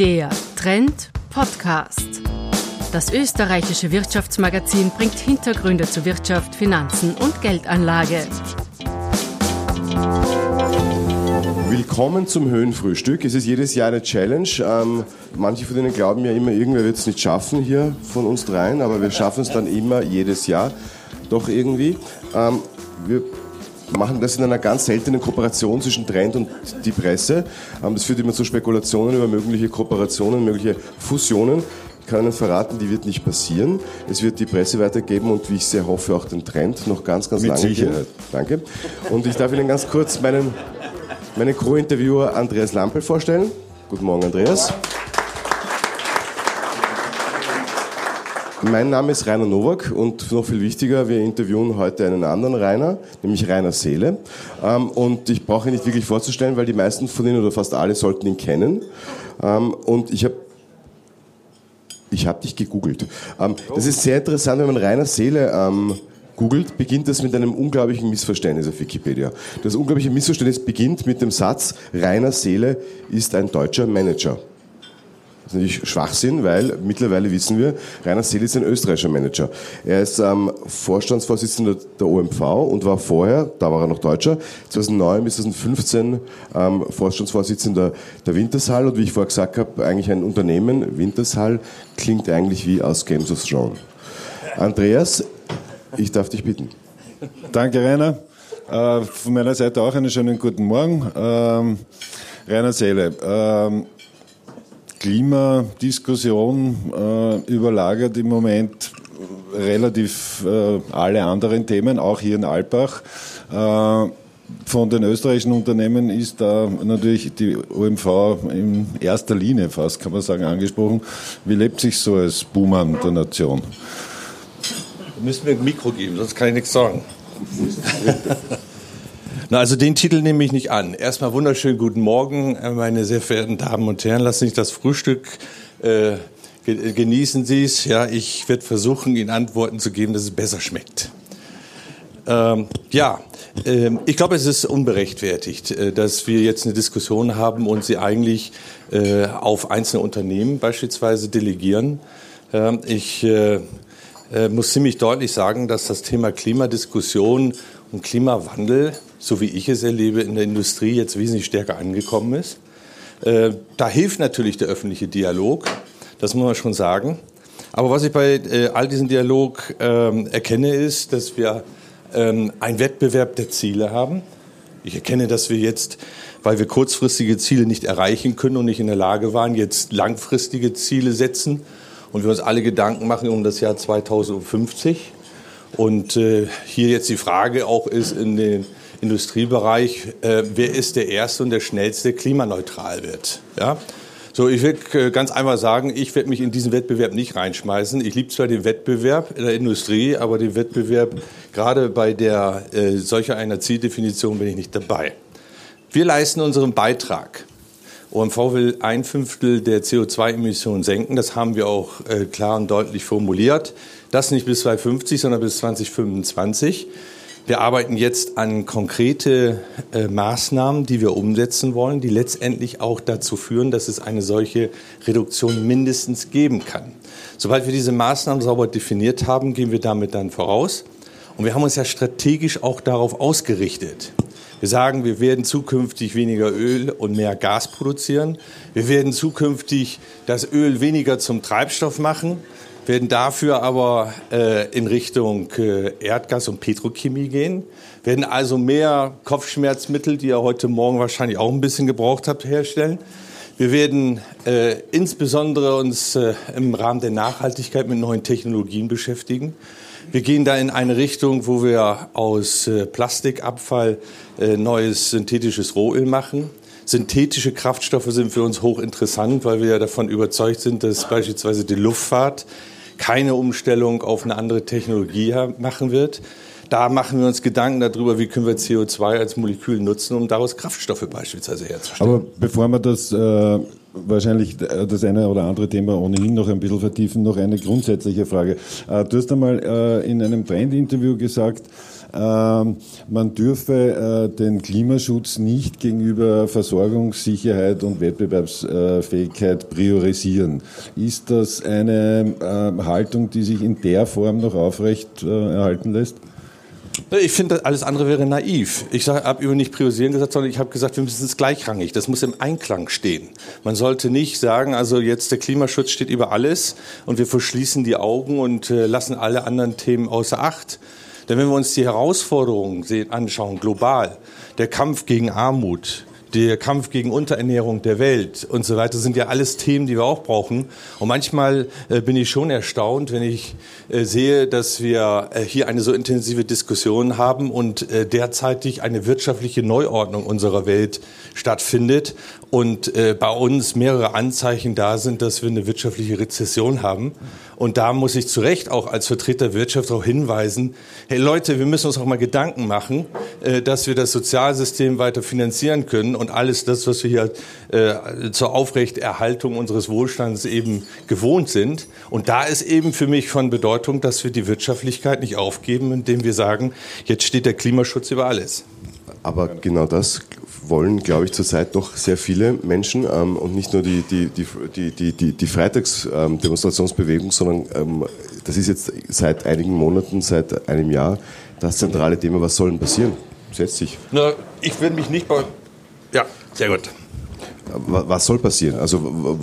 Der Trend Podcast. Das österreichische Wirtschaftsmagazin bringt Hintergründe zu Wirtschaft, Finanzen und Geldanlage. Willkommen zum Höhenfrühstück. Es ist jedes Jahr eine Challenge. Ähm, manche von Ihnen glauben ja immer, irgendwer wird es nicht schaffen hier von uns dreien, aber wir schaffen es dann immer jedes Jahr doch irgendwie. Ähm, wir machen das in einer ganz seltenen Kooperation zwischen Trend und die Presse. Ähm, das führt immer zu Spekulationen über mögliche Kooperationen, mögliche Fusionen. Ich kann Ihnen verraten, die wird nicht passieren. Es wird die Presse weitergeben und wie ich sehr hoffe, auch den Trend noch ganz, ganz Mit lange. Sicherheit. Danke. Und ich darf Ihnen ganz kurz meinen, meinen Co-Interviewer Andreas Lampel vorstellen. Guten Morgen, Andreas. Mein Name ist Rainer Nowak und noch viel wichtiger, wir interviewen heute einen anderen Rainer, nämlich Rainer Seele. Ähm, Und ich brauche ihn nicht wirklich vorzustellen, weil die meisten von Ihnen oder fast alle sollten ihn kennen. Ähm, Und ich habe ich habe dich gegoogelt. Ähm, das ist sehr interessant, wenn man Rainer Seele googelt, beginnt das mit einem unglaublichen Missverständnis auf Wikipedia. Das unglaubliche Missverständnis beginnt mit dem Satz, Rainer Seele ist ein deutscher Manager. Das ist natürlich Schwachsinn, weil mittlerweile wissen wir, Rainer Seele ist ein österreichischer Manager. Er ist ähm, Vorstandsvorsitzender der OMV und war vorher, da war er noch Deutscher, 2009 bis 2015 ähm, Vorstandsvorsitzender der Wintershall und wie ich vorher gesagt habe, eigentlich ein Unternehmen, Wintershall, klingt eigentlich wie aus Games of Thrones. Andreas, ich darf dich bitten. Danke, Rainer. Äh, von meiner Seite auch einen schönen guten Morgen. Ähm, Rainer Seele. Ähm, Klimadiskussion äh, überlagert im Moment relativ äh, alle anderen Themen, auch hier in Alpbach. Äh, von den österreichischen Unternehmen ist da natürlich die OMV in erster Linie fast, kann man sagen, angesprochen. Wie lebt sich so als Buhmann der Nation? Müssen wir ein Mikro geben, sonst kann ich nichts sagen. Na, also den Titel nehme ich nicht an. Erstmal wunderschönen guten Morgen, äh, meine sehr verehrten Damen und Herren. Lassen Sie sich das Frühstück äh, ge- genießen Sie es. Ja, ich werde versuchen, Ihnen Antworten zu geben, dass es besser schmeckt. Ähm, ja, ähm, ich glaube, es ist unberechtfertigt, äh, dass wir jetzt eine Diskussion haben und sie eigentlich äh, auf einzelne Unternehmen beispielsweise delegieren. Ähm, ich äh, äh, muss ziemlich deutlich sagen, dass das Thema Klimadiskussion und Klimawandel, so wie ich es erlebe, in der Industrie jetzt wesentlich stärker angekommen ist. Äh, Da hilft natürlich der öffentliche Dialog, das muss man schon sagen. Aber was ich bei äh, all diesem Dialog ähm, erkenne, ist, dass wir ähm, einen Wettbewerb der Ziele haben. Ich erkenne, dass wir jetzt, weil wir kurzfristige Ziele nicht erreichen können und nicht in der Lage waren, jetzt langfristige Ziele setzen und wir uns alle Gedanken machen um das Jahr 2050. Und äh, hier jetzt die Frage auch ist in den Industriebereich, äh, wer ist der Erste und der Schnellste, klimaneutral wird. Ja? So, ich will äh, ganz einfach sagen, ich werde mich in diesen Wettbewerb nicht reinschmeißen. Ich liebe zwar den Wettbewerb in der Industrie, aber den Wettbewerb gerade bei der äh, solcher einer Zieldefinition bin ich nicht dabei. Wir leisten unseren Beitrag. OMV will ein Fünftel der CO2-Emissionen senken. Das haben wir auch äh, klar und deutlich formuliert. Das nicht bis 2050, sondern bis 2025. Wir arbeiten jetzt an konkrete äh, Maßnahmen, die wir umsetzen wollen, die letztendlich auch dazu führen, dass es eine solche Reduktion mindestens geben kann. Sobald wir diese Maßnahmen sauber definiert haben, gehen wir damit dann voraus. Und wir haben uns ja strategisch auch darauf ausgerichtet. Wir sagen, wir werden zukünftig weniger Öl und mehr Gas produzieren. Wir werden zukünftig das Öl weniger zum Treibstoff machen, werden dafür aber äh, in Richtung äh, Erdgas und Petrochemie gehen, werden also mehr Kopfschmerzmittel, die ihr heute Morgen wahrscheinlich auch ein bisschen gebraucht habt, herstellen. Wir werden äh, insbesondere uns äh, im Rahmen der Nachhaltigkeit mit neuen Technologien beschäftigen. Wir gehen da in eine Richtung, wo wir aus äh, Plastikabfall äh, neues synthetisches Rohöl machen. Synthetische Kraftstoffe sind für uns hochinteressant, weil wir ja davon überzeugt sind, dass beispielsweise die Luftfahrt keine Umstellung auf eine andere Technologie machen wird. Da machen wir uns Gedanken darüber, wie können wir CO2 als Molekül nutzen, um daraus Kraftstoffe beispielsweise herzustellen. Aber bevor wir das äh, wahrscheinlich äh, das eine oder andere Thema ohnehin noch ein bisschen vertiefen, noch eine grundsätzliche Frage. Äh, du hast einmal äh, in einem Trend-Interview gesagt, man dürfe äh, den Klimaschutz nicht gegenüber Versorgungssicherheit und Wettbewerbsfähigkeit priorisieren. Ist das eine äh, Haltung, die sich in der Form noch aufrecht äh, erhalten lässt? Ich finde, alles andere wäre naiv. Ich habe über nicht priorisieren gesagt, sondern ich habe gesagt, wir müssen es gleichrangig. Das muss im Einklang stehen. Man sollte nicht sagen, also jetzt der Klimaschutz steht über alles und wir verschließen die Augen und äh, lassen alle anderen Themen außer Acht. Denn wenn wir uns die Herausforderungen anschauen, global, der Kampf gegen Armut, der Kampf gegen Unterernährung der Welt und so weiter sind ja alles Themen, die wir auch brauchen. Und manchmal äh, bin ich schon erstaunt, wenn ich äh, sehe, dass wir äh, hier eine so intensive Diskussion haben und äh, derzeitig eine wirtschaftliche Neuordnung unserer Welt stattfindet und äh, bei uns mehrere Anzeichen da sind, dass wir eine wirtschaftliche Rezession haben. Und da muss ich zu Recht auch als Vertreter der Wirtschaft darauf hinweisen, hey Leute, wir müssen uns auch mal Gedanken machen, äh, dass wir das Sozialsystem weiter finanzieren können und alles das, was wir hier äh, zur Aufrechterhaltung unseres Wohlstands eben gewohnt sind. Und da ist eben für mich von Bedeutung, dass wir die Wirtschaftlichkeit nicht aufgeben, indem wir sagen, jetzt steht der Klimaschutz über alles. Aber genau das wollen, glaube ich, zurzeit doch sehr viele Menschen ähm, und nicht nur die, die, die, die, die, die, die Freitagsdemonstrationsbewegung, ähm, sondern ähm, das ist jetzt seit einigen Monaten, seit einem Jahr das zentrale Thema. Was soll denn passieren? Setz dich. Na, ich will mich nicht bei. Ja, sehr gut. Was soll passieren? Also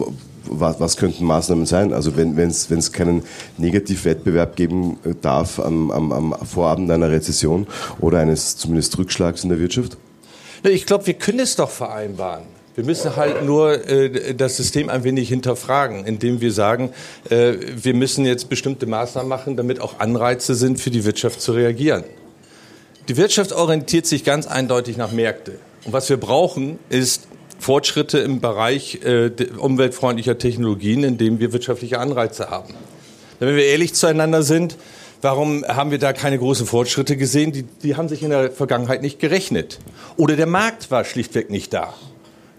was, was könnten Maßnahmen sein? Also wenn es keinen Negativwettbewerb geben darf am, am, am Vorabend einer Rezession oder eines zumindest Rückschlags in der Wirtschaft? Ich glaube, wir können es doch vereinbaren. Wir müssen halt nur äh, das System ein wenig hinterfragen, indem wir sagen, äh, wir müssen jetzt bestimmte Maßnahmen machen, damit auch Anreize sind, für die Wirtschaft zu reagieren. Die Wirtschaft orientiert sich ganz eindeutig nach Märkte. Und was wir brauchen, ist Fortschritte im Bereich äh, umweltfreundlicher Technologien, in dem wir wirtschaftliche Anreize haben. Wenn wir ehrlich zueinander sind, Warum haben wir da keine großen Fortschritte gesehen? Die, die haben sich in der Vergangenheit nicht gerechnet. Oder der Markt war schlichtweg nicht da.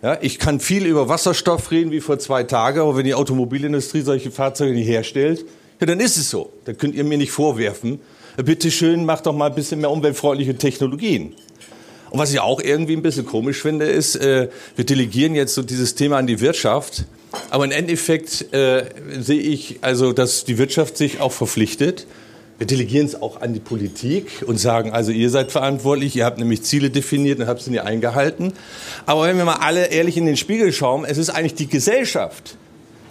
Ja, ich kann viel über Wasserstoff reden wie vor zwei Tagen, aber wenn die Automobilindustrie solche Fahrzeuge nicht herstellt, ja, dann ist es so. Dann könnt ihr mir nicht vorwerfen, bitte schön, macht doch mal ein bisschen mehr umweltfreundliche Technologien. Und was ich auch irgendwie ein bisschen komisch finde, ist, äh, wir delegieren jetzt so dieses Thema an die Wirtschaft, aber im Endeffekt äh, sehe ich also, dass die Wirtschaft sich auch verpflichtet, wir delegieren es auch an die Politik und sagen, also ihr seid verantwortlich, ihr habt nämlich Ziele definiert und habt sie nie eingehalten. Aber wenn wir mal alle ehrlich in den Spiegel schauen, es ist eigentlich die Gesellschaft,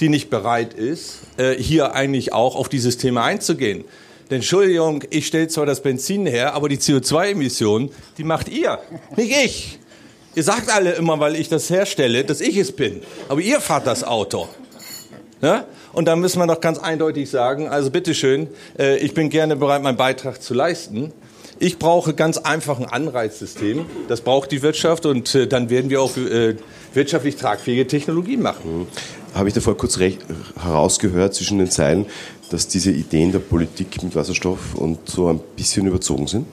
die nicht bereit ist, äh, hier eigentlich auch auf dieses Thema einzugehen. Denn Entschuldigung, ich stelle zwar das Benzin her, aber die CO2-Emissionen, die macht ihr, nicht ich. Ihr sagt alle immer, weil ich das herstelle, dass ich es bin. Aber ihr fahrt das Auto. Ja? Und da müssen wir doch ganz eindeutig sagen, also bitteschön, äh, ich bin gerne bereit, meinen Beitrag zu leisten. Ich brauche ganz einfach ein Anreizsystem. Das braucht die Wirtschaft und äh, dann werden wir auch äh, wirtschaftlich tragfähige Technologien machen. Habe ich davor kurz herausgehört zwischen den Zeilen, dass diese Ideen der Politik mit Wasserstoff und so ein bisschen überzogen sind?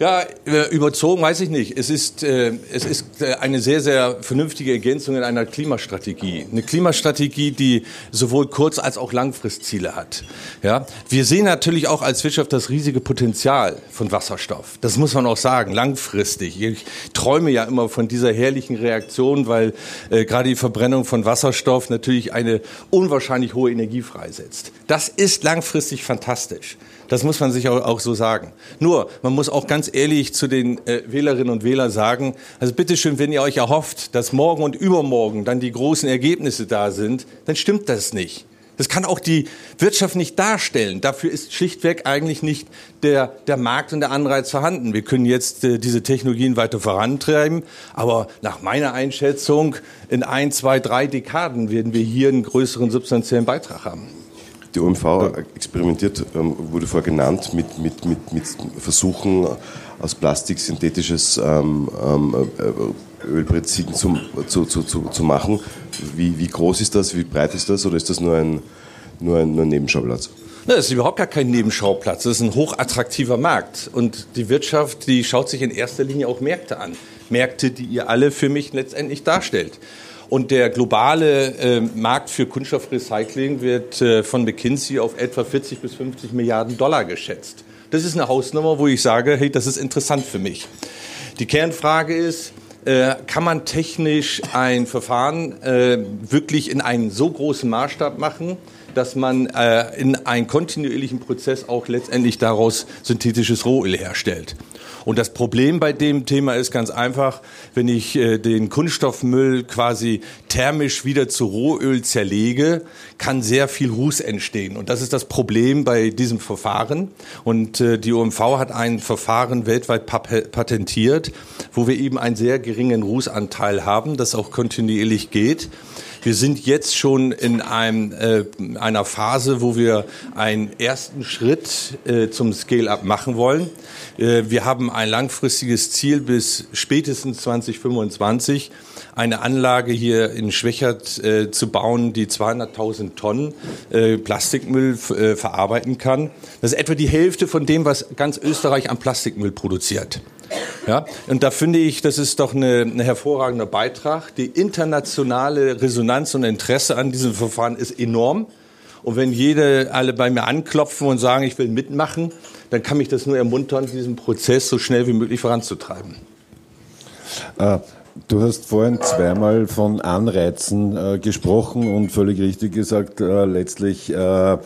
Ja, äh, überzogen weiß ich nicht. Es ist, äh, es ist äh, eine sehr, sehr vernünftige Ergänzung in einer Klimastrategie. Eine Klimastrategie, die sowohl Kurz- als auch Langfristziele hat. Ja, wir sehen natürlich auch als Wirtschaft das riesige Potenzial von Wasserstoff. Das muss man auch sagen, langfristig. Ich träume ja immer von dieser herrlichen Reaktion, weil äh, gerade die Verbrennung von Wasserstoff natürlich eine unwahrscheinlich hohe Energie freisetzt. Das ist langfristig fantastisch. Das muss man sich auch, auch so sagen. Nur, man muss auch ganz ehrlich zu den äh, Wählerinnen und Wählern sagen, also bitteschön, wenn ihr euch erhofft, dass morgen und übermorgen dann die großen Ergebnisse da sind, dann stimmt das nicht. Das kann auch die Wirtschaft nicht darstellen. Dafür ist schlichtweg eigentlich nicht der, der Markt und der Anreiz vorhanden. Wir können jetzt äh, diese Technologien weiter vorantreiben, aber nach meiner Einschätzung in ein, zwei, drei Dekaden werden wir hier einen größeren substanziellen Beitrag haben. Die OMV experimentiert, ähm, wurde vorher genannt, mit, mit, mit, mit Versuchen aus Plastik synthetisches ähm, ähm, äh, Ölbrett zu, zu, zu, zu, machen. Wie, wie groß ist das, wie breit ist das oder ist das nur ein, nur ein, nur ein Nebenschauplatz? Das ist überhaupt gar kein Nebenschauplatz. Das ist ein hochattraktiver Markt. Und die Wirtschaft, die schaut sich in erster Linie auch Märkte an. Märkte, die ihr alle für mich letztendlich darstellt. Und der globale äh, Markt für Kunststoffrecycling wird äh, von McKinsey auf etwa 40 bis 50 Milliarden Dollar geschätzt. Das ist eine Hausnummer, wo ich sage, hey, das ist interessant für mich. Die Kernfrage ist, äh, kann man technisch ein Verfahren äh, wirklich in einen so großen Maßstab machen, dass man äh, in einen kontinuierlichen Prozess auch letztendlich daraus synthetisches Rohöl herstellt. Und das Problem bei dem Thema ist ganz einfach, wenn ich äh, den Kunststoffmüll quasi thermisch wieder zu Rohöl zerlege, kann sehr viel Ruß entstehen. Und das ist das Problem bei diesem Verfahren. Und äh, die OMV hat ein Verfahren weltweit patentiert, wo wir eben einen sehr geringen Rußanteil haben, das auch kontinuierlich geht. Wir sind jetzt schon in einem, äh, einer Phase, wo wir einen ersten Schritt äh, zum Scale-up machen wollen. Äh, wir haben ein langfristiges Ziel bis spätestens 2025 eine Anlage hier in Schwächert äh, zu bauen, die 200.000 Tonnen äh, Plastikmüll äh, verarbeiten kann. Das ist etwa die Hälfte von dem, was ganz Österreich an Plastikmüll produziert. Ja, und da finde ich, das ist doch eine, ein hervorragender Beitrag. Die internationale Resonanz und Interesse an diesem Verfahren ist enorm. Und wenn jede alle bei mir anklopfen und sagen, ich will mitmachen, dann kann mich das nur ermuntern, diesen Prozess so schnell wie möglich voranzutreiben. Äh, du hast vorhin zweimal von Anreizen äh, gesprochen und völlig richtig gesagt, äh, letztlich äh,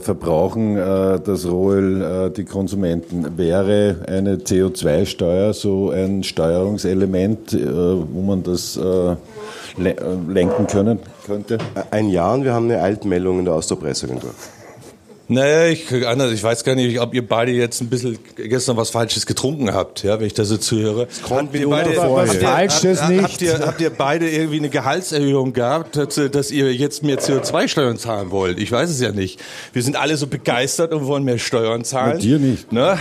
verbrauchen äh, das Rohöl äh, die Konsumenten. Wäre eine CO2-Steuer so ein Steuerungselement, wo man das lenken können könnte? Ein Jahr und wir haben eine Altmeldung in der Austropresseagentur. Naja, ich, anders, ich weiß gar nicht, ob ihr beide jetzt ein bisschen gestern was Falsches getrunken habt, ja, wenn ich das so zuhöre. Es kommt mir beide, was Falsches habt, nicht. Habt ihr, habt ihr beide irgendwie eine Gehaltserhöhung gehabt, dass, dass ihr jetzt mehr CO2-Steuern zahlen wollt? Ich weiß es ja nicht. Wir sind alle so begeistert und wollen mehr Steuern zahlen. Mit dir nicht. Ne?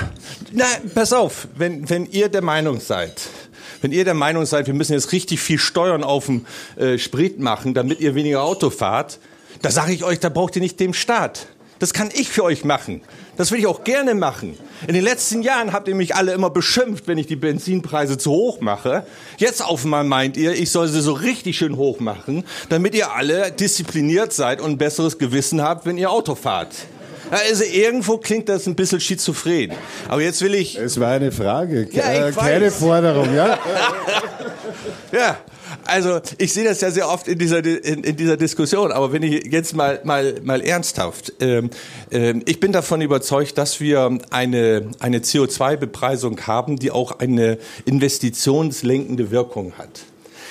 Na, pass auf, wenn, wenn ihr der Meinung seid, wenn ihr der Meinung seid, wir müssen jetzt richtig viel Steuern auf den äh, Sprit machen, damit ihr weniger Auto fahrt, da sage ich euch, da braucht ihr nicht dem Staat. Das kann ich für euch machen. Das will ich auch gerne machen. In den letzten Jahren habt ihr mich alle immer beschimpft, wenn ich die Benzinpreise zu hoch mache. Jetzt auf einmal meint ihr, ich soll sie so richtig schön hoch machen, damit ihr alle diszipliniert seid und ein besseres Gewissen habt, wenn ihr Auto fahrt. Also irgendwo klingt das ein bisschen schizophren. Aber jetzt will ich. Es war eine Frage, ja, äh, keine Forderung, ja? ja, also ich sehe das ja sehr oft in dieser in, in dieser Diskussion. Aber wenn ich jetzt mal mal mal ernsthaft, ähm, ähm, ich bin davon überzeugt, dass wir eine eine CO2-Bepreisung haben, die auch eine investitionslenkende Wirkung hat.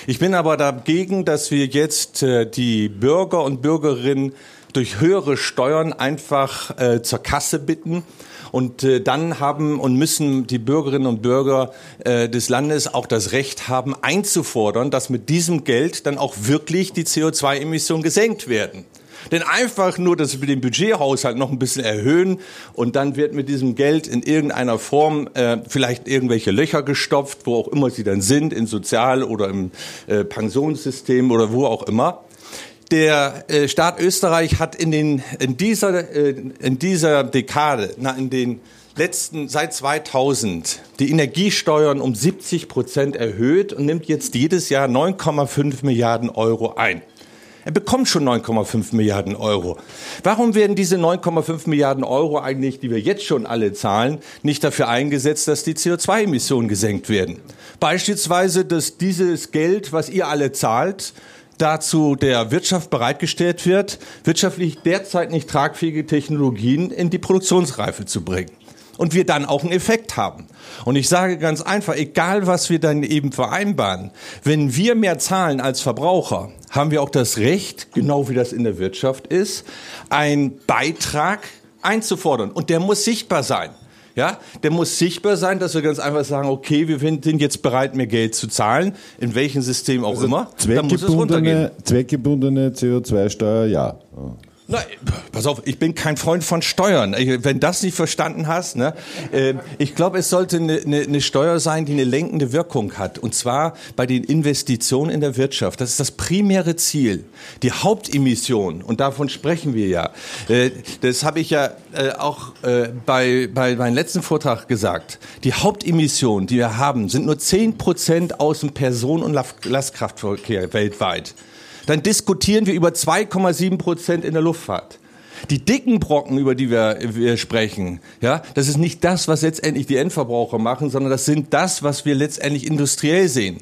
Ich bin aber dagegen, dass wir jetzt äh, die Bürger und Bürgerinnen durch höhere Steuern einfach äh, zur Kasse bitten. Und äh, dann haben und müssen die Bürgerinnen und Bürger äh, des Landes auch das Recht haben, einzufordern, dass mit diesem Geld dann auch wirklich die CO2-Emissionen gesenkt werden. Denn einfach nur, dass wir den Budgethaushalt noch ein bisschen erhöhen und dann wird mit diesem Geld in irgendeiner Form äh, vielleicht irgendwelche Löcher gestopft, wo auch immer sie dann sind, in Sozial- oder im äh, Pensionssystem oder wo auch immer der äh, Staat Österreich hat in, den, in, dieser, äh, in dieser Dekade, na, in den letzten, seit 2000, die Energiesteuern um 70 Prozent erhöht und nimmt jetzt jedes Jahr 9,5 Milliarden Euro ein. Er bekommt schon 9,5 Milliarden Euro. Warum werden diese 9,5 Milliarden Euro eigentlich, die wir jetzt schon alle zahlen, nicht dafür eingesetzt, dass die CO2-Emissionen gesenkt werden? Beispielsweise, dass dieses Geld, was ihr alle zahlt, dazu der Wirtschaft bereitgestellt wird, wirtschaftlich derzeit nicht tragfähige Technologien in die Produktionsreife zu bringen. Und wir dann auch einen Effekt haben. Und ich sage ganz einfach, egal was wir dann eben vereinbaren, wenn wir mehr zahlen als Verbraucher, haben wir auch das Recht, genau wie das in der Wirtschaft ist, einen Beitrag einzufordern. Und der muss sichtbar sein. Ja, der muss sichtbar sein, dass wir ganz einfach sagen, okay, wir sind jetzt bereit, mehr Geld zu zahlen, in welchem System auch also immer. Zweckgebundene, zweckgebundene CO2-Steuer, ja. Nein, pass auf, ich bin kein Freund von Steuern. Wenn das nicht verstanden hast, ne? Äh, ich glaube, es sollte eine, eine, eine Steuer sein, die eine lenkende Wirkung hat. Und zwar bei den Investitionen in der Wirtschaft. Das ist das primäre Ziel. Die Hauptemission, und davon sprechen wir ja. Äh, das habe ich ja äh, auch äh, bei, bei meinem letzten Vortrag gesagt. Die Hauptemission, die wir haben, sind nur zehn Prozent aus dem Personen- und Lastkraftverkehr weltweit dann diskutieren wir über 2,7 Prozent in der Luftfahrt. Die dicken Brocken, über die wir, wir sprechen, ja, das ist nicht das, was letztendlich die Endverbraucher machen, sondern das sind das, was wir letztendlich industriell sehen.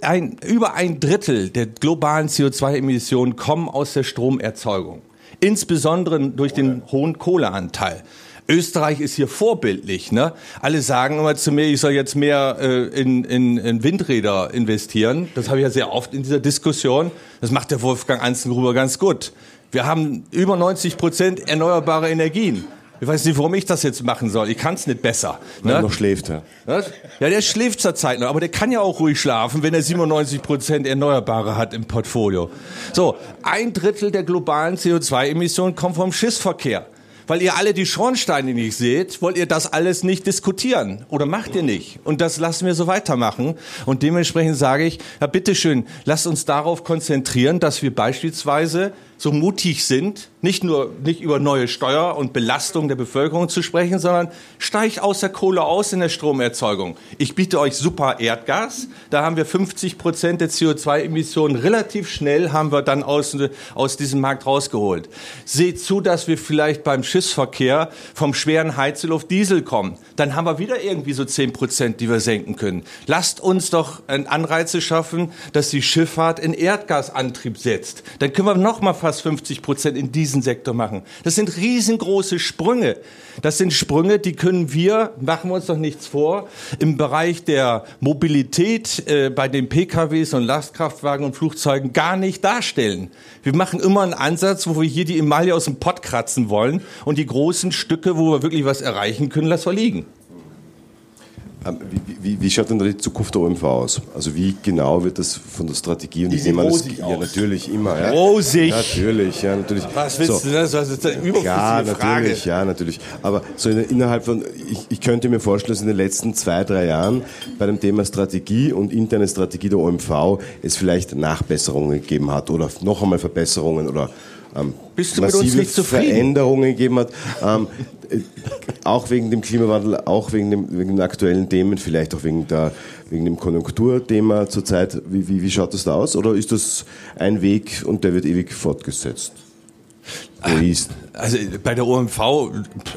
Ein, über ein Drittel der globalen CO2-Emissionen kommen aus der Stromerzeugung. Insbesondere durch den hohen Kohleanteil. Österreich ist hier vorbildlich. Ne? Alle sagen immer zu mir, ich soll jetzt mehr äh, in, in, in Windräder investieren. Das habe ich ja sehr oft in dieser Diskussion. Das macht der Wolfgang Anzengruber ganz gut. Wir haben über 90 Prozent erneuerbare Energien. Ich weiß nicht, warum ich das jetzt machen soll. Ich kann es nicht besser. Ne? er noch schläft, ja. Ja, der schläft zurzeit noch, aber der kann ja auch ruhig schlafen, wenn er 97 Prozent Erneuerbare hat im Portfolio. So, ein Drittel der globalen CO2-Emissionen kommt vom Schiffsverkehr weil ihr alle die Schornsteine nicht seht, wollt ihr das alles nicht diskutieren oder macht ihr nicht. Und das lassen wir so weitermachen. Und dementsprechend sage ich, ja bitteschön, lasst uns darauf konzentrieren, dass wir beispielsweise so mutig sind, nicht nur nicht über neue Steuer und Belastung der Bevölkerung zu sprechen, sondern steigt aus der Kohle aus in der Stromerzeugung. Ich biete euch super Erdgas, da haben wir 50 Prozent der CO2-Emissionen relativ schnell haben wir dann aus, aus diesem Markt rausgeholt. Seht zu, dass wir vielleicht beim Schiffsverkehr vom schweren Heizöl auf Diesel kommen. Dann haben wir wieder irgendwie so 10 Prozent, die wir senken können. Lasst uns doch Anreize schaffen, dass die Schifffahrt in Erdgasantrieb setzt. Dann können wir noch mal fast 50 Prozent in diesen Sektor machen. Das sind riesengroße Sprünge. Das sind Sprünge, die können wir, machen wir uns doch nichts vor, im Bereich der Mobilität äh, bei den PKWs und Lastkraftwagen und Flugzeugen gar nicht darstellen. Wir machen immer einen Ansatz, wo wir hier die Emaille aus dem Pott kratzen wollen und die großen Stücke, wo wir wirklich was erreichen können, lassen wir liegen. Ähm, wie, wie, wie, schaut denn die Zukunft der OMV aus? Also wie genau wird das von der Strategie und die ich nehme an, das, ja natürlich immer. Ja. Rosig. Natürlich, ja natürlich. Was willst so. du? Das ist eine ja, natürlich, Frage. ja natürlich. Aber so in, innerhalb von, ich, ich, könnte mir vorstellen, dass in den letzten zwei drei Jahren bei dem Thema Strategie und interne Strategie der OMV es vielleicht Nachbesserungen gegeben hat oder noch einmal Verbesserungen oder ähm, Bist du mit uns nicht zufrieden? Veränderungen gegeben hat. Ähm, äh, auch wegen dem Klimawandel, auch wegen, dem, wegen den aktuellen Themen, vielleicht auch wegen, der, wegen dem Konjunkturthema zurzeit. Wie, wie, wie schaut das da aus? Oder ist das ein Weg und der wird ewig fortgesetzt? Also bei der OMV,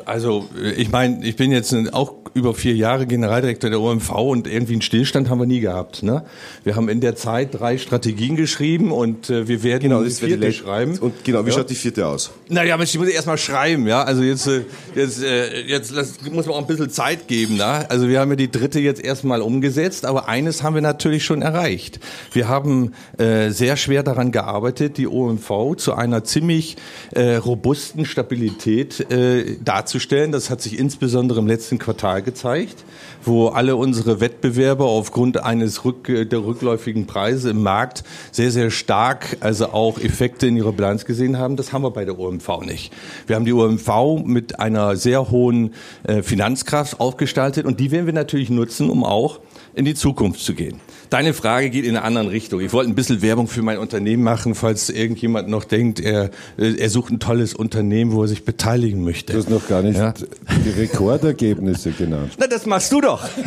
also ich meine, ich bin jetzt auch über vier Jahre Generaldirektor der OMV und irgendwie einen Stillstand haben wir nie gehabt. Ne? Wir haben in der Zeit drei Strategien geschrieben und äh, wir werden genau, die vierte die schreiben. Und genau, wie ja. schaut die vierte aus? Naja, ich muss erst mal schreiben, ja. Also jetzt, äh, jetzt, äh, jetzt muss man auch ein bisschen Zeit geben. Ne? Also wir haben ja die dritte jetzt erstmal umgesetzt, aber eines haben wir natürlich schon erreicht. Wir haben äh, sehr schwer daran gearbeitet, die OMV zu einer ziemlich äh, robusten Stabilität äh, darzustellen. Das hat sich insbesondere im letzten Quartal gezeigt, wo alle unsere Wettbewerber aufgrund eines Rück der rückläufigen Preise im Markt sehr, sehr stark, also auch Effekte in ihrer Bilanz gesehen haben. Das haben wir bei der OMV nicht. Wir haben die OMV mit einer sehr hohen äh, Finanzkraft aufgestaltet und die werden wir natürlich nutzen, um auch in die Zukunft zu gehen. Deine Frage geht in eine andere Richtung. Ich wollte ein bisschen Werbung für mein Unternehmen machen, falls irgendjemand noch denkt, er, er sucht ein tolles Unternehmen, wo er sich beteiligen möchte. Du hast noch gar nicht ja? die Rekordergebnisse genannt. Na, das machst du doch.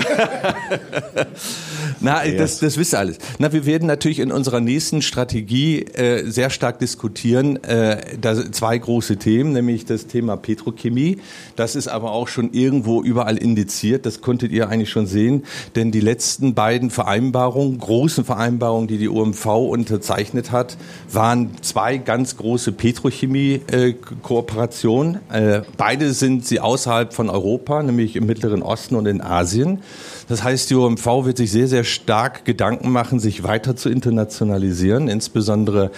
Na, das, das wisst ihr alles. Na, wir werden natürlich in unserer nächsten Strategie äh, sehr stark diskutieren. Äh, da zwei große Themen, nämlich das Thema Petrochemie. Das ist aber auch schon irgendwo überall indiziert. Das konntet ihr eigentlich schon sehen, denn die letzten beiden Vereinbarungen Vereinbarungen, großen Vereinbarungen, die die OMV unterzeichnet hat, waren zwei ganz große Petrochemie-Kooperationen. Äh, beide sind sie außerhalb von Europa, nämlich im Mittleren Osten und in Asien. Das heißt, die OMV wird sich sehr, sehr stark Gedanken machen, sich weiter zu internationalisieren, insbesondere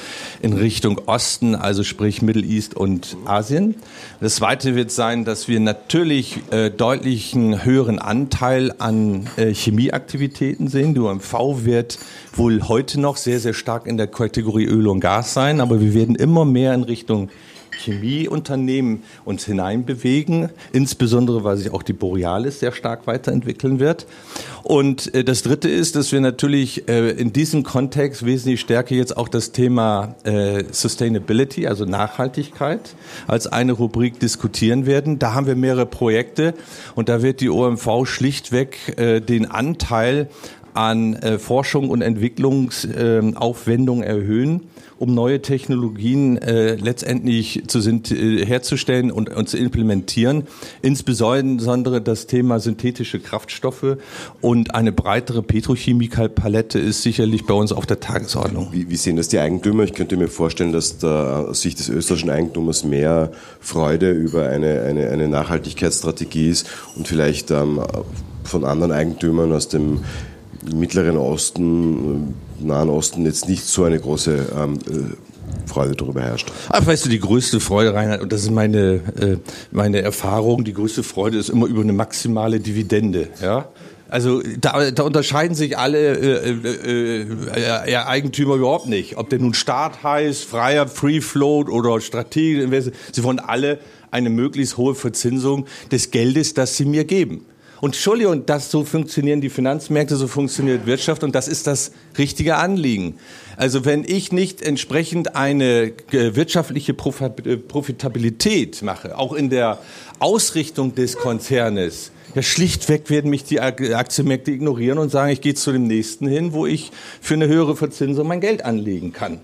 in Richtung Osten, also sprich Middle East und Asien. Das Zweite wird sein, dass wir natürlich äh, deutlichen höheren Anteil an äh, Chemieaktivitäten sehen. Die OMV wird wohl heute noch sehr, sehr stark in der Kategorie Öl und Gas sein, aber wir werden immer mehr in Richtung Chemieunternehmen uns hineinbewegen, insbesondere weil sich auch die Borealis sehr stark weiterentwickeln wird. Und äh, das Dritte ist, dass wir natürlich äh, in diesem Kontext wesentlich stärker jetzt auch das Thema äh, Sustainability, also Nachhaltigkeit, als eine Rubrik diskutieren werden. Da haben wir mehrere Projekte und da wird die OMV schlichtweg den Anteil an äh, Forschung und Entwicklungsaufwendungen äh, erhöhen um neue Technologien äh, letztendlich zu sind, äh, herzustellen und, und zu implementieren. Insbesondere das Thema synthetische Kraftstoffe und eine breitere Petrochemikalpalette ist sicherlich bei uns auf der Tagesordnung. Wie, wie sehen das die Eigentümer? Ich könnte mir vorstellen, dass da aus Sicht des österreichischen Eigentümers mehr Freude über eine, eine, eine Nachhaltigkeitsstrategie ist und vielleicht ähm, von anderen Eigentümern aus dem Mittleren Osten, äh, Nahen Osten jetzt nicht so eine große ähm, äh, Freude darüber herrscht. Aber weißt du, die größte Freude, Reinhard, und das ist meine, äh, meine Erfahrung, die größte Freude ist immer über eine maximale Dividende. Ja? Also da, da unterscheiden sich alle äh, äh, äh, Eigentümer überhaupt nicht. Ob der nun Staat heißt, freier Free Float oder Strategie, sie wollen alle eine möglichst hohe Verzinsung des Geldes, das sie mir geben. Und Entschuldigung, das so funktionieren die Finanzmärkte, so funktioniert Wirtschaft und das ist das richtige Anliegen. Also wenn ich nicht entsprechend eine äh, wirtschaftliche äh, Profitabilität mache, auch in der Ausrichtung des Konzernes, ja, schlichtweg werden mich die Aktienmärkte ignorieren und sagen, ich gehe zu dem nächsten hin, wo ich für eine höhere Verzinsung mein Geld anlegen kann.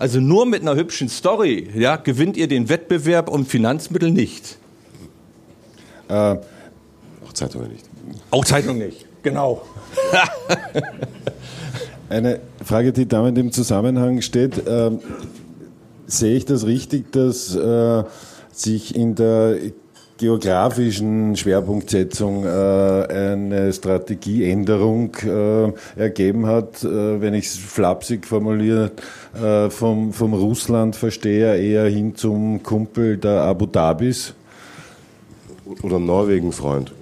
Also nur mit einer hübschen Story ja, gewinnt ihr den Wettbewerb um Finanzmittel nicht. Äh, Zeitungen nicht. Auch Zeitungen nicht, genau. Eine Frage, die damit im Zusammenhang steht. Äh, sehe ich das richtig, dass äh, sich in der geografischen Schwerpunktsetzung äh, eine Strategieänderung äh, ergeben hat, äh, wenn ich es flapsig formuliere, äh, vom, vom Russland-Versteher eher hin zum Kumpel der Abu Dhabis? Oder Norwegen-Freund.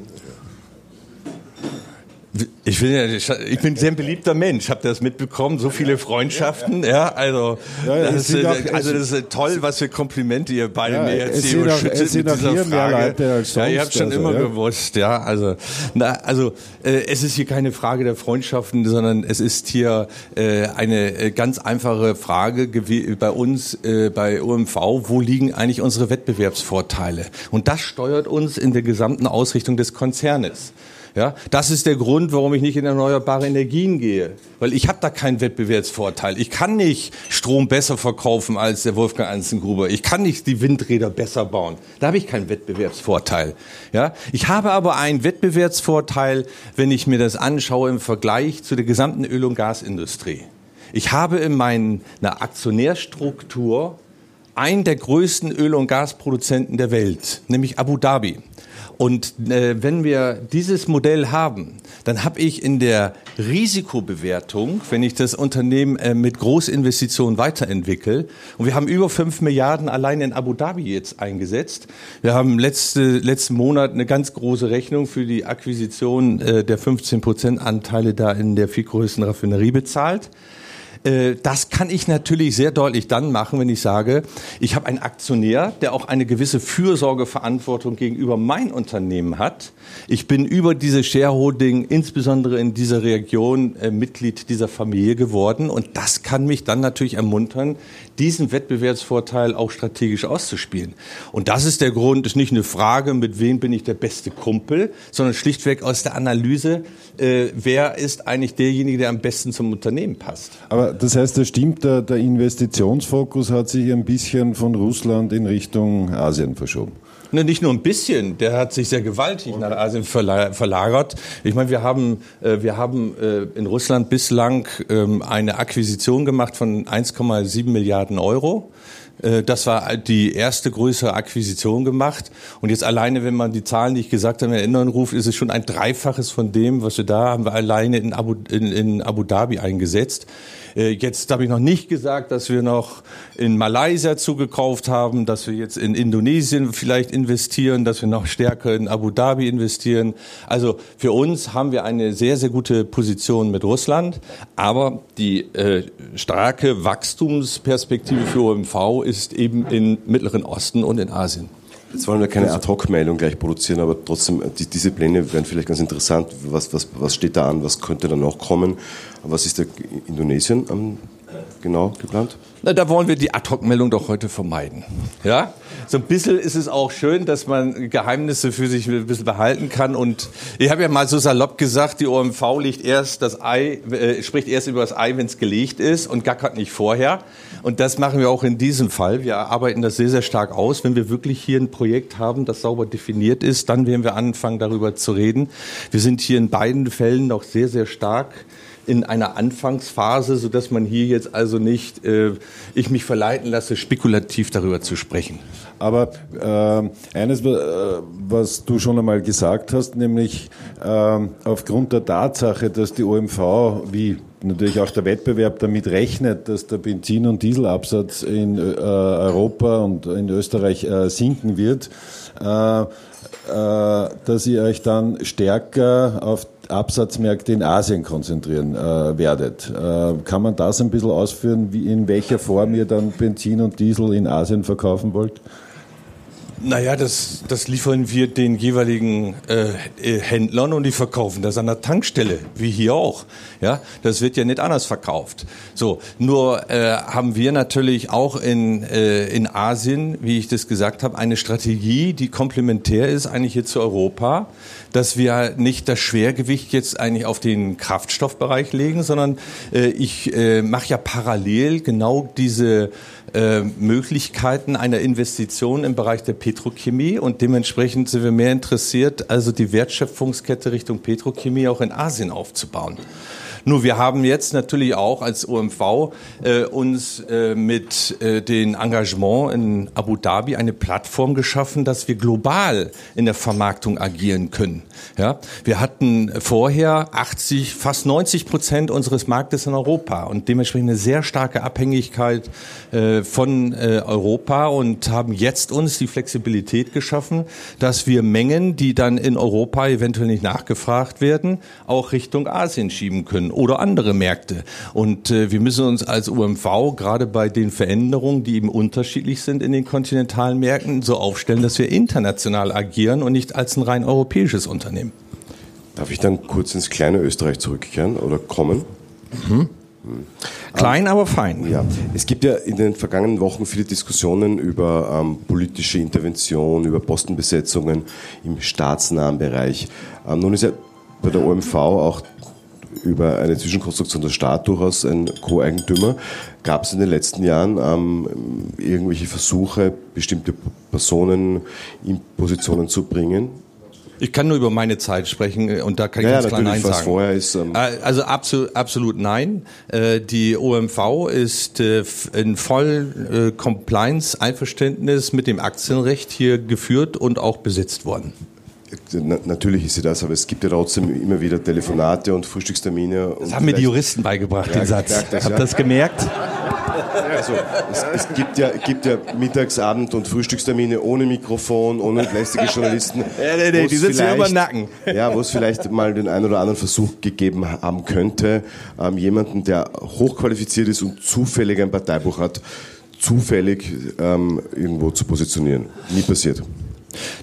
Ich bin, ja, ich bin ein sehr beliebter Mensch, habt ihr das mitbekommen? So viele Freundschaften, ja, also, das, ist, auch, also das ist toll, was für Komplimente ihr beide ja, mir erzählt und schüttet mit dieser Frage. Ja, ihr habt schon also, immer ja. gewusst, ja, also, na, also äh, es ist hier keine Frage der Freundschaften, sondern es ist hier äh, eine äh, ganz einfache Frage bei uns, äh, bei OMV, wo liegen eigentlich unsere Wettbewerbsvorteile? Und das steuert uns in der gesamten Ausrichtung des Konzernes. Ja, das ist der Grund, warum ich nicht in erneuerbare Energien gehe, weil ich habe da keinen Wettbewerbsvorteil. Ich kann nicht Strom besser verkaufen als der Wolfgang Anzengruber. Ich kann nicht die Windräder besser bauen. Da habe ich keinen Wettbewerbsvorteil. Ja, ich habe aber einen Wettbewerbsvorteil, wenn ich mir das anschaue im Vergleich zu der gesamten Öl- und Gasindustrie. Ich habe in meiner Aktionärstruktur einen der größten Öl- und Gasproduzenten der Welt, nämlich Abu Dhabi. Und äh, wenn wir dieses Modell haben, dann habe ich in der Risikobewertung, wenn ich das Unternehmen äh, mit Großinvestitionen weiterentwickle, und wir haben über fünf Milliarden allein in Abu Dhabi jetzt eingesetzt. Wir haben letzte, letzten Monat eine ganz große Rechnung für die Akquisition äh, der 15 Prozent Anteile da in der viel größten Raffinerie bezahlt. Äh, das kann ich natürlich sehr deutlich dann machen, wenn ich sage, ich habe einen Aktionär, der auch eine gewisse Fürsorgeverantwortung gegenüber mein Unternehmen hat. Ich bin über diese Shareholding, insbesondere in dieser Region, äh, Mitglied dieser Familie geworden. Und das kann mich dann natürlich ermuntern, diesen Wettbewerbsvorteil auch strategisch auszuspielen. Und das ist der Grund, ist nicht eine Frage, mit wem bin ich der beste Kumpel, sondern schlichtweg aus der Analyse, äh, wer ist eigentlich derjenige, der am besten zum Unternehmen passt. Aber das heißt, das stimmt, der, der Investitionsfokus hat sich ein bisschen von Russland in Richtung Asien verschoben. Ne, nicht nur ein bisschen, der hat sich sehr gewaltig nach Asien verlagert. Ich meine, wir haben, äh, wir haben äh, in Russland bislang ähm, eine Akquisition gemacht von 1,7 Milliarden Euro. Äh, das war die erste größere Akquisition gemacht. Und jetzt alleine, wenn man die Zahlen, die ich gesagt habe, in Erinnerung ruft, ist es schon ein Dreifaches von dem, was wir da haben wir alleine in Abu, in, in Abu Dhabi eingesetzt. Äh, jetzt habe ich noch nicht gesagt, dass wir noch in Malaysia zugekauft haben, dass wir jetzt in Indonesien vielleicht investieren, dass wir noch stärker in Abu Dhabi investieren. Also für uns haben wir eine sehr, sehr gute Position mit Russland, aber die äh, starke Wachstumsperspektive für OMV ist eben im Mittleren Osten und in Asien. Jetzt wollen wir keine Ad-Hoc-Meldung gleich produzieren, aber trotzdem, die, diese Pläne wären vielleicht ganz interessant. Was, was, was steht da an? Was könnte da noch kommen? Was ist der Indonesien am genau geplant? Na, da wollen wir die Ad-Hoc-Meldung doch heute vermeiden. Ja? So ein bisschen ist es auch schön, dass man Geheimnisse für sich ein bisschen behalten kann. Und ich habe ja mal so salopp gesagt, die OMV legt erst das Ei, äh, spricht erst über das Ei, wenn es gelegt ist und gackert nicht vorher. Und das machen wir auch in diesem Fall. Wir arbeiten das sehr, sehr stark aus. Wenn wir wirklich hier ein Projekt haben, das sauber definiert ist, dann werden wir anfangen, darüber zu reden. Wir sind hier in beiden Fällen noch sehr, sehr stark in einer Anfangsphase, so dass man hier jetzt also nicht, äh, ich mich verleiten lasse, spekulativ darüber zu sprechen. Aber äh, eines, äh, was du schon einmal gesagt hast, nämlich äh, aufgrund der Tatsache, dass die OMV, wie natürlich auch der Wettbewerb damit rechnet, dass der Benzin- und Dieselabsatz in äh, Europa und in Österreich sinken wird, dass ihr euch dann stärker auf Absatzmärkte in Asien konzentrieren äh, werdet. Äh, kann man das ein bisschen ausführen, wie, in welcher Form ihr dann Benzin und Diesel in Asien verkaufen wollt? Naja, das, das liefern wir den jeweiligen äh, Händlern und die verkaufen das an der Tankstelle, wie hier auch. Ja, das wird ja nicht anders verkauft. So, nur äh, haben wir natürlich auch in, äh, in Asien, wie ich das gesagt habe, eine Strategie, die komplementär ist eigentlich hier zu Europa, dass wir nicht das Schwergewicht jetzt eigentlich auf den Kraftstoffbereich legen, sondern äh, ich äh, mache ja parallel genau diese äh, Möglichkeiten einer Investition im Bereich der Petrochemie und dementsprechend sind wir mehr interessiert, also die Wertschöpfungskette Richtung Petrochemie auch in Asien aufzubauen. Nur wir haben jetzt natürlich auch als OMV äh, uns äh, mit äh, den Engagement in Abu Dhabi eine Plattform geschaffen, dass wir global in der Vermarktung agieren können. Ja, wir hatten vorher 80, fast 90 Prozent unseres Marktes in Europa und dementsprechend eine sehr starke Abhängigkeit äh, von äh, Europa und haben jetzt uns die Flexibilität geschaffen, dass wir Mengen, die dann in Europa eventuell nicht nachgefragt werden, auch Richtung Asien schieben können oder andere Märkte. Und äh, wir müssen uns als UMV gerade bei den Veränderungen, die eben unterschiedlich sind in den kontinentalen Märkten, so aufstellen, dass wir international agieren und nicht als ein rein europäisches Unternehmen. Darf ich dann kurz ins kleine Österreich zurückkehren oder kommen? Mhm. Klein, aber fein. Ja, es gibt ja in den vergangenen Wochen viele Diskussionen über ähm, politische Intervention, über Postenbesetzungen im staatsnahen Bereich. Ähm, nun ist ja bei der OMV auch über eine Zwischenkonstruktion der Staat durchaus ein Co-Eigentümer. Gab es in den letzten Jahren ähm, irgendwelche Versuche, bestimmte Personen in Positionen zu bringen? Ich kann nur über meine Zeit sprechen äh, und da kann ich ja, ganz klar Nein sagen. Vorher ist, ähm äh, also absolut, absolut nein. Äh, die OMV ist in voll Compliance-Einverständnis mit dem Aktienrecht hier geführt und auch besitzt worden. Natürlich ist sie das, aber es gibt ja trotzdem immer wieder Telefonate und Frühstückstermine. Das und haben mir die Juristen beigebracht, ja, den Satz. Habt ihr ja. das gemerkt? Also, es, es, gibt, ja, gibt ja Mittagsabend- und Frühstückstermine ohne Mikrofon, ohne lästige Journalisten. ja, nee, nee, die sitzen über den Nacken. Ja, wo es vielleicht mal den einen oder anderen Versuch gegeben haben könnte, ähm, jemanden, der hochqualifiziert ist und zufällig ein Parteibuch hat, zufällig ähm, irgendwo zu positionieren. Nie passiert.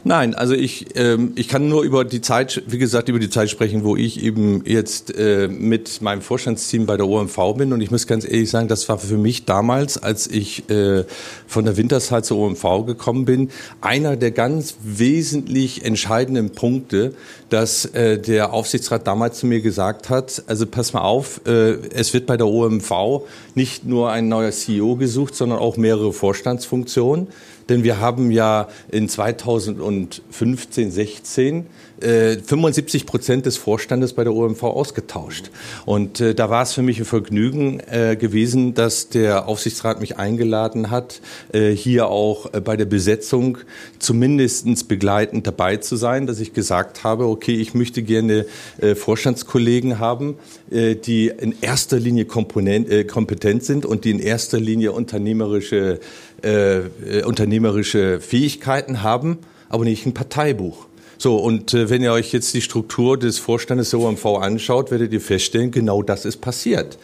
Nein, also ich, ähm, ich kann nur über die Zeit, wie gesagt, über die Zeit sprechen, wo ich eben jetzt äh, mit meinem Vorstandsteam bei der OMV bin. Und ich muss ganz ehrlich sagen, das war für mich damals, als ich äh, von der Winterszeit zur OMV gekommen bin, einer der ganz wesentlich entscheidenden Punkte, dass äh, der Aufsichtsrat damals zu mir gesagt hat, also pass mal auf, äh, es wird bei der OMV nicht nur ein neuer CEO gesucht, sondern auch mehrere Vorstandsfunktionen denn wir haben ja in 2015, 16 äh, 75 Prozent des Vorstandes bei der OMV ausgetauscht. Und äh, da war es für mich ein Vergnügen äh, gewesen, dass der Aufsichtsrat mich eingeladen hat, äh, hier auch äh, bei der Besetzung zumindestens begleitend dabei zu sein, dass ich gesagt habe, okay, ich möchte gerne äh, Vorstandskollegen haben, äh, die in erster Linie komponent, äh, kompetent sind und die in erster Linie unternehmerische, äh, äh unternehmerische Fähigkeiten haben, aber nicht ein Parteibuch. So, und äh, wenn ihr euch jetzt die Struktur des Vorstandes der OMV anschaut, werdet ihr feststellen, genau das ist passiert.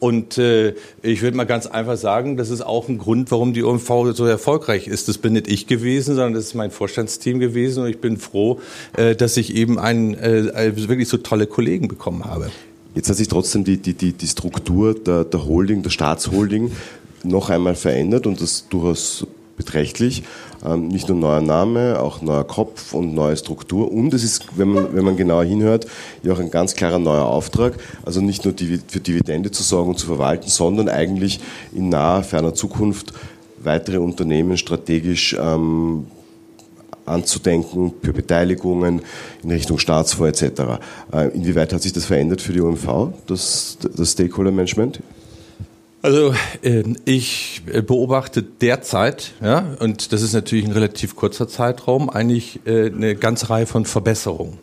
Und äh, ich würde mal ganz einfach sagen, das ist auch ein Grund, warum die OMV so erfolgreich ist. Das bin nicht ich gewesen, sondern das ist mein Vorstandsteam gewesen. Und ich bin froh, äh, dass ich eben einen, äh, wirklich so tolle Kollegen bekommen habe. Jetzt hat sich trotzdem die, die, die, die Struktur der, der Holding, der Staatsholding noch einmal verändert und das durchaus beträchtlich. Ähm, nicht nur neuer Name, auch neuer Kopf und neue Struktur. Und es ist, wenn man, wenn man genauer hinhört, ja auch ein ganz klarer neuer Auftrag. Also nicht nur die, für Dividende zu sorgen und zu verwalten, sondern eigentlich in naher, ferner Zukunft weitere Unternehmen strategisch ähm, anzudenken für Beteiligungen in Richtung Staatsfonds etc. Äh, inwieweit hat sich das verändert für die OMV, das, das Stakeholder Management? Also äh, ich beobachte derzeit, ja, und das ist natürlich ein relativ kurzer Zeitraum, eigentlich äh, eine ganze Reihe von Verbesserungen.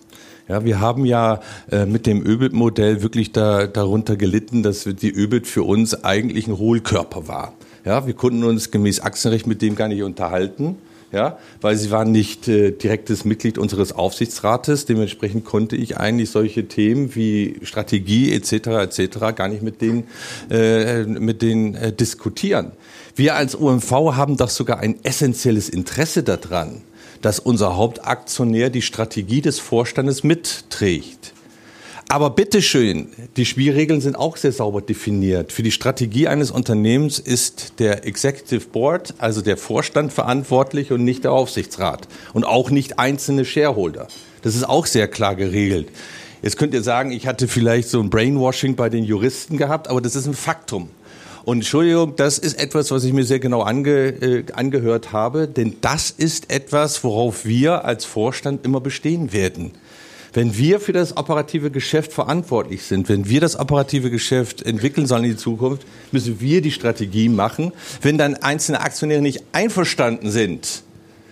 Ja, wir haben ja äh, mit dem ÖBIT-Modell wirklich da, darunter gelitten, dass die ÖBIT für uns eigentlich ein Hohlkörper war. Ja, wir konnten uns gemäß Aktienrecht mit dem gar nicht unterhalten ja, weil sie waren nicht äh, direktes Mitglied unseres Aufsichtsrates. Dementsprechend konnte ich eigentlich solche Themen wie Strategie etc. etc. gar nicht mit denen, äh, mit denen äh, diskutieren. Wir als UMV haben doch sogar ein essentielles Interesse daran, dass unser Hauptaktionär die Strategie des Vorstandes mitträgt. Aber bitteschön, die Spielregeln sind auch sehr sauber definiert. Für die Strategie eines Unternehmens ist der Executive Board, also der Vorstand, verantwortlich und nicht der Aufsichtsrat. Und auch nicht einzelne Shareholder. Das ist auch sehr klar geregelt. Jetzt könnt ihr sagen, ich hatte vielleicht so ein Brainwashing bei den Juristen gehabt, aber das ist ein Faktum. Und Entschuldigung, das ist etwas, was ich mir sehr genau ange, äh, angehört habe, denn das ist etwas, worauf wir als Vorstand immer bestehen werden. Wenn wir für das operative Geschäft verantwortlich sind, wenn wir das operative Geschäft entwickeln sollen in die Zukunft, müssen wir die Strategie machen. Wenn dann einzelne Aktionäre nicht einverstanden sind,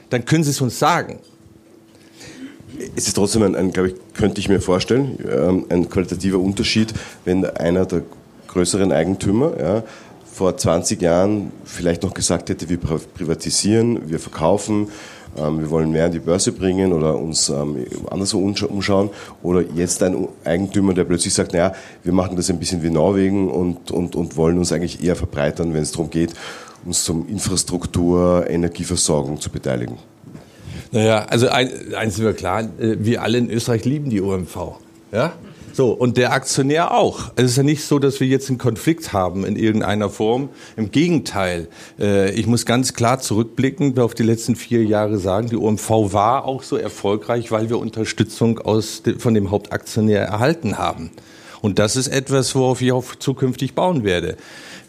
dann können sie es uns sagen. Es ist trotzdem ein, ein glaube ich, könnte ich mir vorstellen, ähm, ein qualitativer Unterschied, wenn einer der größeren Eigentümer ja, vor 20 Jahren vielleicht noch gesagt hätte, wir privatisieren, wir verkaufen, wir wollen mehr an die Börse bringen oder uns ähm, anderswo umschauen. Oder jetzt ein Eigentümer, der plötzlich sagt, naja, wir machen das ein bisschen wie Norwegen und, und, und wollen uns eigentlich eher verbreitern, wenn es darum geht, uns zum Infrastruktur, Energieversorgung zu beteiligen. Naja, also ein, eins ist mir klar, äh, wir alle in Österreich lieben die OMV. Ja? So, und der Aktionär auch. Es ist ja nicht so, dass wir jetzt einen Konflikt haben in irgendeiner Form. Im Gegenteil. Äh, ich muss ganz klar zurückblicken auf die letzten vier Jahre sagen, die OMV war auch so erfolgreich, weil wir Unterstützung aus, von dem Hauptaktionär erhalten haben. Und das ist etwas, worauf ich auch zukünftig bauen werde.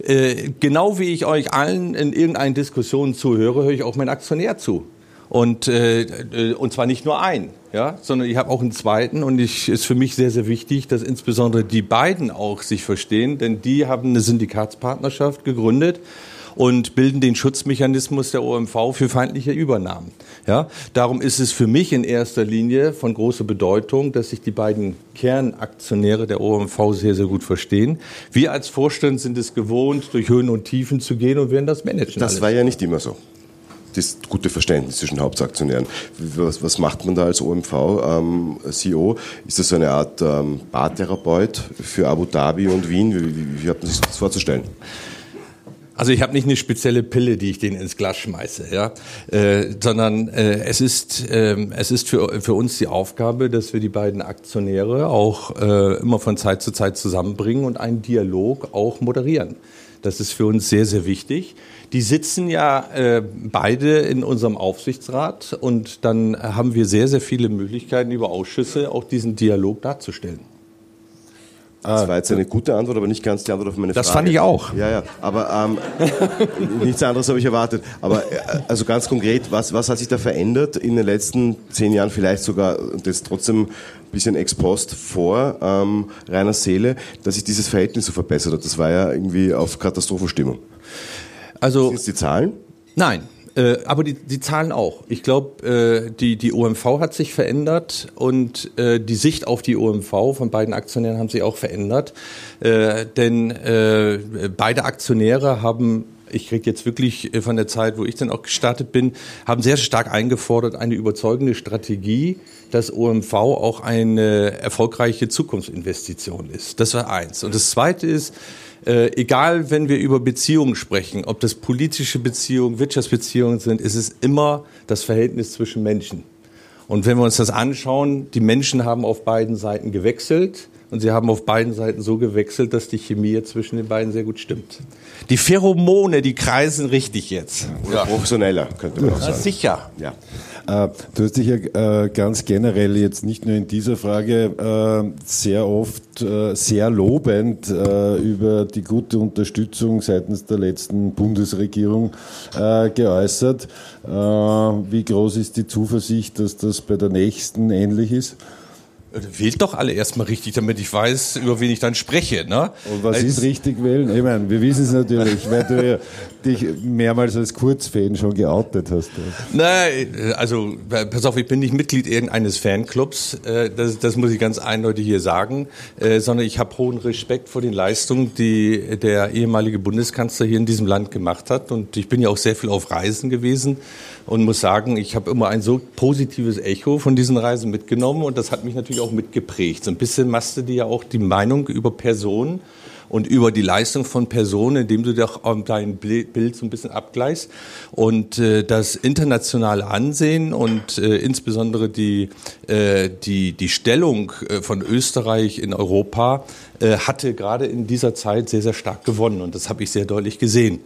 Äh, genau wie ich euch allen in irgendeinen Diskussionen zuhöre, höre ich auch meinen Aktionär zu. Und, äh, äh, und zwar nicht nur ein, ja, sondern ich habe auch einen zweiten und ich ist für mich sehr, sehr wichtig, dass insbesondere die beiden auch sich verstehen, denn die haben eine Syndikatspartnerschaft gegründet und bilden den Schutzmechanismus der OMV für feindliche Übernahmen. Ja, darum ist es für mich in erster Linie von großer Bedeutung, dass sich die beiden Kernaktionäre der OMV sehr, sehr gut verstehen. Wir als Vorstand sind es gewohnt, durch Höhen und Tiefen zu gehen und werden das managen. Das alles. war ja nicht immer so das gute Verständnis zwischen Hauptaktionären. Was, was macht man da als OMV-CEO? Ähm, ist das so eine Art ähm, Bartherapeut für Abu Dhabi und Wien? Wie, wie, wie hat man sich das vorzustellen? Also ich habe nicht eine spezielle Pille, die ich denen ins Glas schmeiße, ja, äh, sondern äh, es ist äh, es ist für für uns die Aufgabe, dass wir die beiden Aktionäre auch äh, immer von Zeit zu Zeit zusammenbringen und einen Dialog auch moderieren. Das ist für uns sehr sehr wichtig. Die sitzen ja äh, beide in unserem Aufsichtsrat und dann haben wir sehr, sehr viele Möglichkeiten über Ausschüsse auch diesen Dialog darzustellen. Das war jetzt eine gute Antwort, aber nicht ganz die Antwort auf meine das Frage. Das fand ich auch. Ja, ja. Aber ähm, nichts anderes habe ich erwartet. Aber äh, also ganz konkret, was, was hat sich da verändert in den letzten zehn Jahren, vielleicht sogar das trotzdem ein bisschen ex post vor ähm, reiner Seele, dass sich dieses Verhältnis so verbessert hat? Das war ja irgendwie auf Katastrophenstimmung. Also, Sind es die Zahlen? Nein, äh, aber die, die Zahlen auch. Ich glaube, äh, die, die OMV hat sich verändert und äh, die Sicht auf die OMV von beiden Aktionären haben sich auch verändert. Äh, denn äh, beide Aktionäre haben ich kriege jetzt wirklich äh, von der Zeit, wo ich dann auch gestartet bin, haben sehr stark eingefordert, eine überzeugende Strategie, dass OMV auch eine erfolgreiche Zukunftsinvestition ist. Das war eins. Und das zweite ist, äh, egal, wenn wir über Beziehungen sprechen, ob das politische Beziehungen, Wirtschaftsbeziehungen sind, ist es immer das Verhältnis zwischen Menschen. Und wenn wir uns das anschauen, die Menschen haben auf beiden Seiten gewechselt Und sie haben auf beiden Seiten so gewechselt, dass die Chemie zwischen den beiden sehr gut stimmt. Die Pheromone, die kreisen richtig jetzt. Oder ja. professioneller, könnte man auch sagen. Sicher. Ja. Äh, du hast dich ja äh, ganz generell jetzt nicht nur in dieser Frage äh, sehr oft sehr lobend über die gute Unterstützung seitens der letzten Bundesregierung geäußert. wie groß ist die Zuversicht, dass das bei der nächsten ähnlich ist? Wählt doch alle erstmal richtig, damit ich weiß, über wen ich dann spreche. Ne? Und was als ist richtig wählen? Ich meine, wir wissen es natürlich, weil du dich mehrmals als Kurzfan schon geoutet hast. Nein, also pass auf, ich bin nicht Mitglied irgendeines Fanclubs, äh, das, das muss ich ganz eindeutig hier sagen, äh, sondern ich habe hohen Respekt vor den Leistungen, die der ehemalige Bundeskanzler hier in diesem Land gemacht hat. Und ich bin ja auch sehr viel auf Reisen gewesen und muss sagen, ich habe immer ein so positives Echo von diesen Reisen mitgenommen und das hat mich natürlich auch mitgeprägt. So ein bisschen machst du dir ja auch die Meinung über Personen und über die Leistung von Personen, indem du doch dein Bild so ein bisschen abgleichst. Und äh, das internationale Ansehen und äh, insbesondere die, äh, die, die Stellung äh, von Österreich in Europa äh, hatte gerade in dieser Zeit sehr, sehr stark gewonnen. Und das habe ich sehr deutlich gesehen.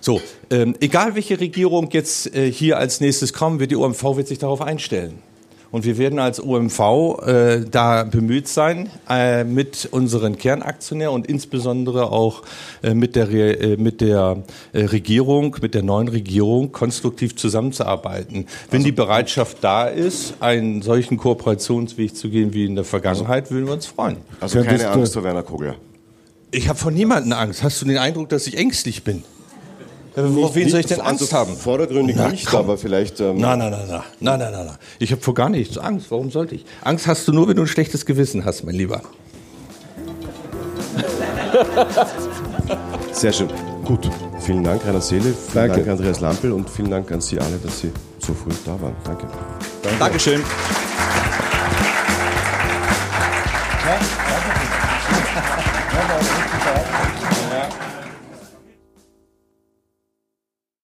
So, ähm, egal welche Regierung jetzt äh, hier als nächstes kommen wird, die OMV wird sich darauf einstellen. Und wir werden als OMV äh, da bemüht sein, äh, mit unseren Kernaktionären und insbesondere auch äh, mit der, Re äh, mit der äh, Regierung, mit der neuen Regierung konstruktiv zusammenzuarbeiten. Wenn also, die Bereitschaft da ist, einen solchen Kooperationsweg zu gehen wie in der Vergangenheit, würden wir uns freuen. Also keine Angst vor Werner Kogler. Ich habe vor niemanden Angst. Hast du den Eindruck, dass ich ängstlich bin? Vor wen soll ich denn Angst also haben? Vordergründig Na, nicht, komm. aber vielleicht. Ähm nein, nein, nein, nein, nein, nein, nein. Ich habe vor gar nichts Angst. Warum sollte ich? Angst hast du nur, wenn du ein schlechtes Gewissen hast, mein Lieber. Sehr schön. Gut. Vielen Dank, Rainer Seele. Vielen Danke. Dank, Andreas Lampel. Und vielen Dank an Sie alle, dass Sie so früh da waren. Danke. Danke. Dankeschön.